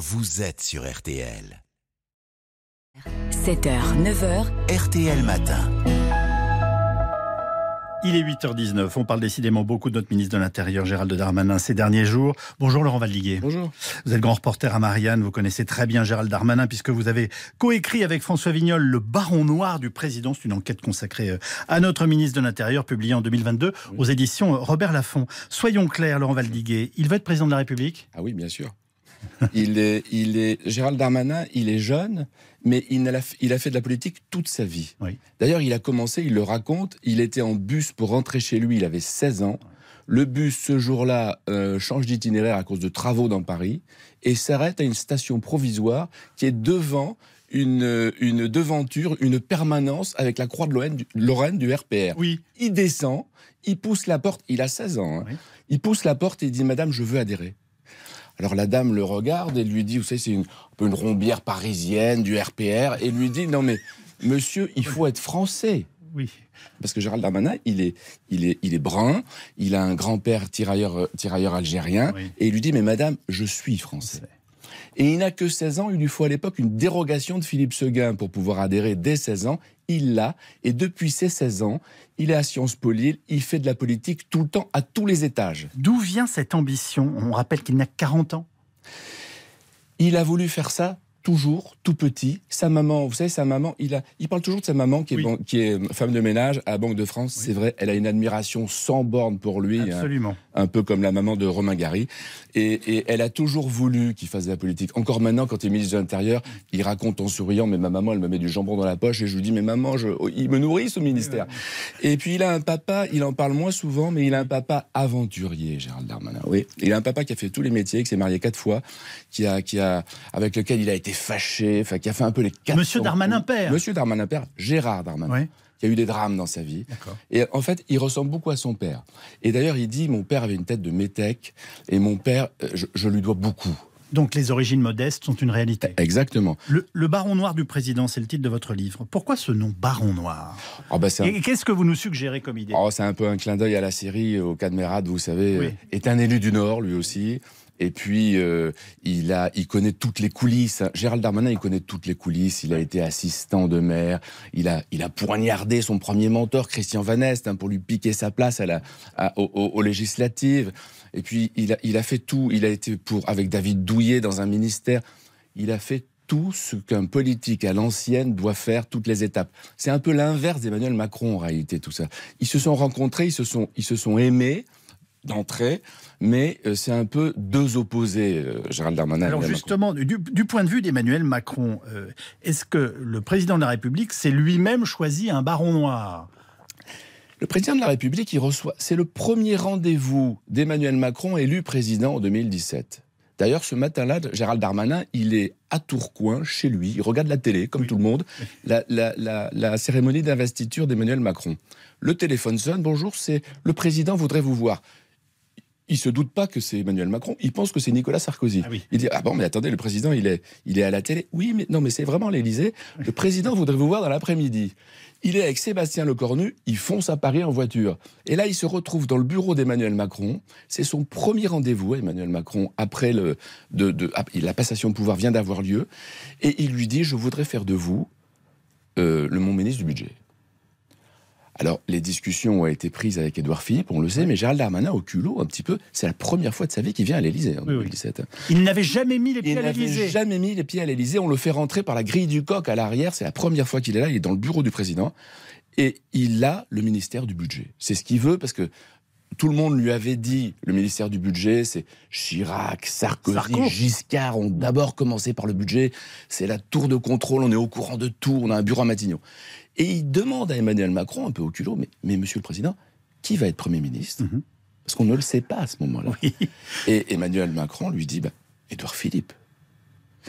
vous êtes sur RTL. 7h, 9h, RTL Matin. Il est 8h19. On parle décidément beaucoup de notre ministre de l'Intérieur, Gérald Darmanin, ces derniers jours. Bonjour Laurent Valdiguier. Bonjour. Vous êtes grand reporter à Marianne. Vous connaissez très bien Gérald Darmanin puisque vous avez coécrit avec François Vignol Le Baron Noir du Président. C'est une enquête consacrée euh, à notre ministre de l'Intérieur, publiée en 2022 aux éditions Robert Laffont. Soyons clairs, Laurent Valdiguier. Il veut être président de la République? Ah oui, bien sûr. Il est, il est, Gérald Darmanin, il est jeune, mais il a, il a fait de la politique toute sa vie. Oui. D'ailleurs, il a commencé, il le raconte, il était en bus pour rentrer chez lui, il avait 16 ans. Le bus, ce jour-là, euh, change d'itinéraire à cause de travaux dans Paris et s'arrête à une station provisoire qui est devant une, une devanture, une permanence avec la croix de Lorraine du, Lorraine du RPR. Oui. Il descend, il pousse la porte, il a 16 ans, hein. Oui. il pousse la porte et il dit Madame, je veux adhérer. Alors la dame le regarde et lui dit, vous savez, c'est une, un peu une rombière parisienne du RPR, et lui dit, non mais monsieur, il faut être français. Oui. Parce que Gérald Darmanin, il est, il est, il est brun, il a un grand-père tirailleur, euh, tirailleur algérien, Oui. et il lui dit, mais madame, je suis français. Et il n'a que 16 ans, il lui faut à l'époque une dérogation de Philippe Seguin pour pouvoir adhérer dès 16 ans. Il l'a, et depuis ses 16 ans, il est à Sciences Po Lille, il fait de la politique tout le temps, à tous les étages. D'où vient cette ambition? On rappelle qu'il n'a que 40 ans. Il a voulu faire ça toujours, tout petit. Sa maman, vous savez, sa maman, il, a, il parle toujours de sa maman qui est, Oui. ban- qui est femme de ménage à la Banque de France. C'est vrai, elle a une admiration sans borne pour lui, hein, Absolument. un peu comme la maman de Romain Gary. Et, et elle a toujours voulu qu'il fasse de la politique. Encore maintenant, quand il est ministre de l'Intérieur, il raconte en souriant, mais ma maman, elle me met du jambon dans la poche et je lui dis, mais maman, je, oh, il me nourrit ce ministère. Et puis il a un papa, il en parle moins souvent, mais il a un papa aventurier, Gérald Darmanin. Oui, il a un papa qui a fait tous les métiers, qui s'est marié quatre fois, qui a, qui a, avec lequel il a été fâché, enfin qui a fait un peu les quatre. Monsieur Darmanin père. Monsieur Darmanin père, Gérard Darmanin, Oui. qui a eu des drames dans sa vie. Et en fait, il ressemble beaucoup à son père. Et d'ailleurs, il dit, mon père avait une tête de métèque, et mon père, euh, je, je lui dois beaucoup. Donc les origines modestes sont une réalité. Exactement. Le, le Baron Noir du Président, c'est le titre de votre livre. Pourquoi ce nom Baron Noir? Oh, bah, un- Et qu'est-ce que vous nous suggérez comme idée? Oh, c'est un peu un clin d'œil à la série, au Cadmerade, vous savez, Oui. euh, est un élu du Nord, lui aussi. Et puis, euh, il, a, il connaît toutes les coulisses. Gérald Darmanin, il connaît toutes les coulisses. Il a été assistant de maire. Il a, il a poignardé son premier mentor, Christian Van Est, hein, pour lui piquer sa place à la, à- aux, aux- aux législatives. Et puis, il a, il a fait tout. Il a été pour, avec David Douillet dans un ministère. Il a fait tout ce qu'un politique à l'ancienne doit faire, toutes les étapes. C'est un peu l'inverse d'Emmanuel Macron en réalité, tout ça. Ils se sont rencontrés, ils se sont, ils se sont aimés d'entrée, mais euh, c'est un peu deux opposés, euh, Gérald Darmanin. Alors Emmanuel justement, du, du point de vue d'Emmanuel Macron, euh, est-ce que le président de la République s'est lui-même choisi un baron noir? Le président de la République, il reçoit. C'est le premier rendez-vous d'Emmanuel Macron élu président en 2017. D'ailleurs, ce matin-là, Gérald Darmanin, il est à Tourcoing, chez lui. Il regarde la télé, comme Oui. tout le monde, la, la- la- la cérémonie d'investiture d'Emmanuel Macron. Le téléphone sonne. Bonjour, c'est le président voudrait vous voir. Il se doute pas que c'est Emmanuel Macron. Il pense que c'est Nicolas Sarkozy. Ah oui. Il dit ah bon mais attendez le président il est il est à la télé. Oui mais non mais c'est vraiment l'Élysée. Le président voudrait vous voir dans l'après-midi. Il est avec Sébastien Lecornu, il fonce à Paris en voiture. Et là, il se retrouve dans le bureau d'Emmanuel Macron. C'est son premier rendez-vous, Emmanuel Macron, après le, de, de- ah, la passation de pouvoir vient d'avoir lieu. Et il lui dit, je voudrais faire de vous euh, le mon ministre du budget. Alors, les discussions ont été prises avec Édouard Philippe, on le sait, mais Gérald Darmanin, au culot, un petit peu, c'est la première fois de sa vie qu'il vient à l'Élysée en Oui, oui. 2017. Il n'avait jamais mis les pieds Il à l'Élysée. jamais mis les pieds à l'Élysée. On le fait rentrer par la grille du coq à l'arrière. C'est la première fois qu'il est là. Il est dans le bureau du président. Et il a le ministère du budget. C'est ce qu'il veut parce que tout le monde lui avait dit le ministère du budget, c'est Chirac, Sarkozy, Sarko. Giscard ont d'abord commencé par le budget. C'est la tour de contrôle. On est au courant de tout. On a un bureau à Matignon. Et il demande à Emmanuel Macron, un peu au culot, mais, mais monsieur le président, qui va être Premier ministre Mhm. Parce qu'on ne le sait pas à ce moment-là. Oui. Et Emmanuel Macron lui dit bah, Édouard Philippe.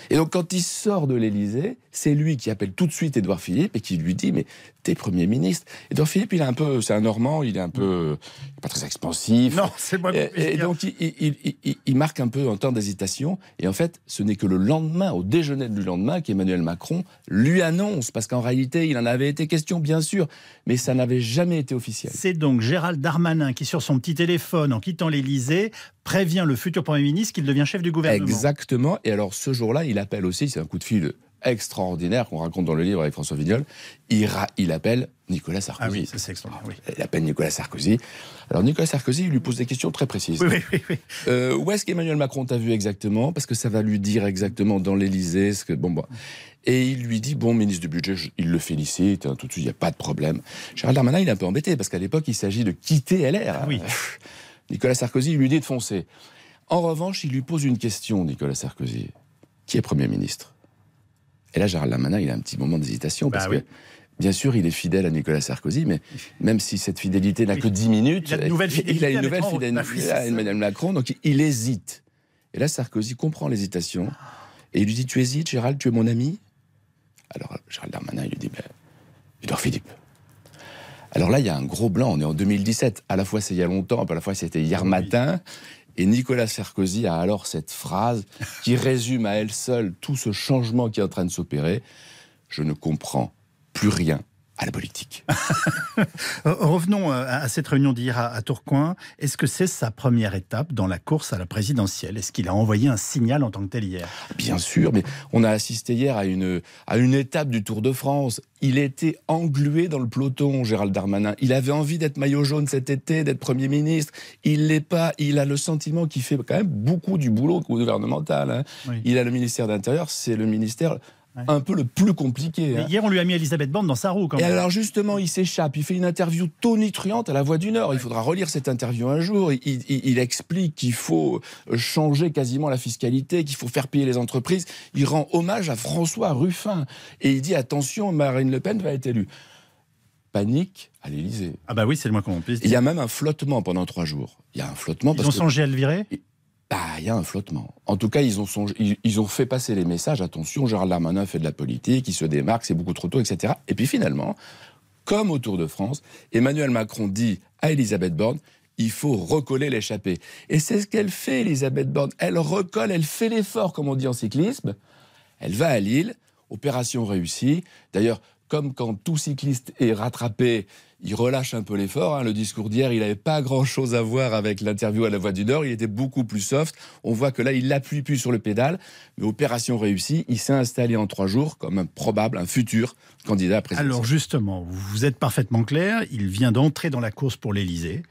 Et donc, quand il sort de l'Élysée, c'est lui qui appelle tout de suite Édouard Philippe et qui lui dit mais t'es Premier ministre. Édouard Philippe, il est un peu, c'est un Normand, il est un peu, pas très expansif. Non, c'est moi. Et, et donc il, il, il, il, marque un peu un temps d'hésitation. Et en fait, ce n'est que le lendemain, au déjeuner du lendemain, qu'Emmanuel Macron lui annonce, parce qu'en réalité, il en avait été question, bien sûr, mais ça n'avait jamais été officiel. C'est donc Gérald Darmanin qui, sur son petit téléphone, en quittant l'Élysée, prévient le futur Premier ministre qu'il devient chef du gouvernement. Exactement. Et alors ce jour-là, il appelle aussi, c'est un coup de fil extraordinaire qu'on raconte dans le livre avec François Vignol, il, il appelle Nicolas Sarkozy. Ah oui, ça c'est extraordinaire. Oui. Il appelle Nicolas Sarkozy. Alors Nicolas Sarkozy, il lui pose des questions très précises. Oui, oui, oui. Euh, où est-ce qu'Emmanuel Macron t'a vu exactement? Parce que ça va lui dire exactement dans l'Élysée ce que bon bon. Et il lui dit bon ministre du budget, il le félicite hein, tout de suite, il n'y a pas de problème. Gérald Darmanin, il est un peu embêté parce qu'à l'époque, il s'agit de quitter LR. Oui. Nicolas Sarkozy lui dit de foncer. En revanche, il lui pose une question, Nicolas Sarkozy. Qui est Premier ministre Et là, Gérald Darmanin, il a un petit moment d'hésitation parce bah, oui. que, bien sûr, il est fidèle à Nicolas Sarkozy, mais même si cette fidélité n'a que 10 minutes, Il a une nouvelle fidélité il a une avec nouvelle Macron. fidélité Bah à. Emmanuel Macron, donc il hésite. Et là, Sarkozy comprend l'hésitation et il lui dit Tu hésites, Gérald, tu es mon ami? Alors, Gérald Darmanin, il lui dit ben, Edouard Philippe. Alors là, il y a un gros blanc. On est en 2017. À la fois, c'est il y a longtemps, à la fois, c'était hier Oui. matin. Et Nicolas Sarkozy a alors cette phrase qui résume à elle seule tout ce changement qui est en train de s'opérer. Je ne comprends plus rien à la politique. Euh, Revenons euh, à cette réunion d'hier à, à Tourcoing. Est-ce que c'est sa première étape dans la course à la présidentielle? Est-ce qu'il a envoyé un signal en tant que tel hier? Bien sûr, mais on a assisté hier à une, à une étape du Tour de France. Il était englué dans le peloton, Gérald Darmanin. Il avait envie d'être maillot jaune cet été, d'être Premier ministre. Il l'est pas. Il a le sentiment qu'il fait quand même beaucoup du boulot gouvernemental. hein. Oui. Il a le ministère de l'Intérieur, c'est le ministère Ouais. un peu le plus compliqué. Mais hein. Hier, on lui a mis Elisabeth Borne dans sa roue quand Et même. alors justement, il s'échappe, il fait une interview tonitruante à la Voix du Nord. Il faudra relire cette interview un jour. Il, il- il explique qu'il faut changer quasiment la fiscalité, qu'il faut faire payer les entreprises. Il rend hommage à François Ruffin. Et il dit, attention, Marine Le Pen va être élue. Panique à l'Élysée. Ah bah oui, c'est le moins qu'on puisse Il y dire. a même un flottement pendant trois jours. Il y a un flottement Ils parce ont que... songé à le virer? Ah, il y a un flottement. En tout cas, ils ont, ils ont fait passer les messages. Attention, Gérald Darmanin fait de la politique, il se démarque, c'est beaucoup trop tôt, etc. Et puis finalement, comme au Tour de France, Emmanuel Macron dit à Elisabeth Borne il faut recoller l'échappée. Et c'est ce qu'elle fait, Elisabeth Borne. Elle recolle, elle fait l'effort, comme on dit en cyclisme. Elle va à Lille, opération réussie. D'ailleurs, comme quand tout cycliste est rattrapé, il relâche un peu l'effort. hein. Le discours d'hier, il n'avait pas grand-chose à voir avec l'interview à la Voix du Nord. Il était beaucoup plus soft. On voit que là, il n'appuie plus sur le pédale. Mais opération réussie, il s'est installé en trois jours comme un probable, un futur candidat à président. Alors justement, vous êtes parfaitement clair. Il vient d'entrer dans la course pour l'Élysée.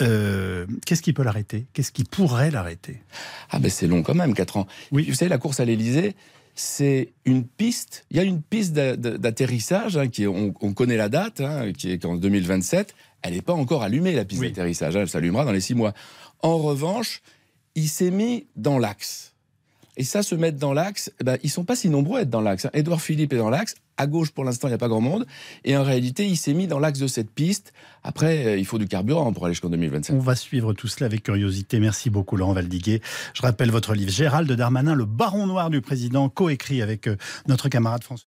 Euh, Qu'est-ce qui peut l'arrêter? Qu'est-ce qui pourrait l'arrêter? Ah ben c'est long quand même, 4 ans. Oui. Vous savez, la course à l'Elysée, c'est une piste. Il y a une piste d'a- d'a- d'atterrissage, hein, qui on, on connaît la date, hein, qui est en 2027. Elle n'est pas encore allumée, la piste Oui. d'atterrissage. hein, elle s'allumera dans les six mois. En revanche, il s'est mis dans l'axe. Et ça, se mettre dans l'axe, eh ben, ils sont pas si nombreux à être dans l'axe. hein. Édouard Philippe est dans l'axe. À gauche, pour l'instant, il n'y a pas grand monde. Et en réalité, il s'est mis dans l'axe de cette piste. Après, euh, il faut du carburant pour aller jusqu'en 2027. On va suivre tout cela avec curiosité. Merci beaucoup, Laurent Valdiguet. Je rappelle votre livre Gérald Darmanin, le baron noir du président, coécrit avec euh, notre camarade François.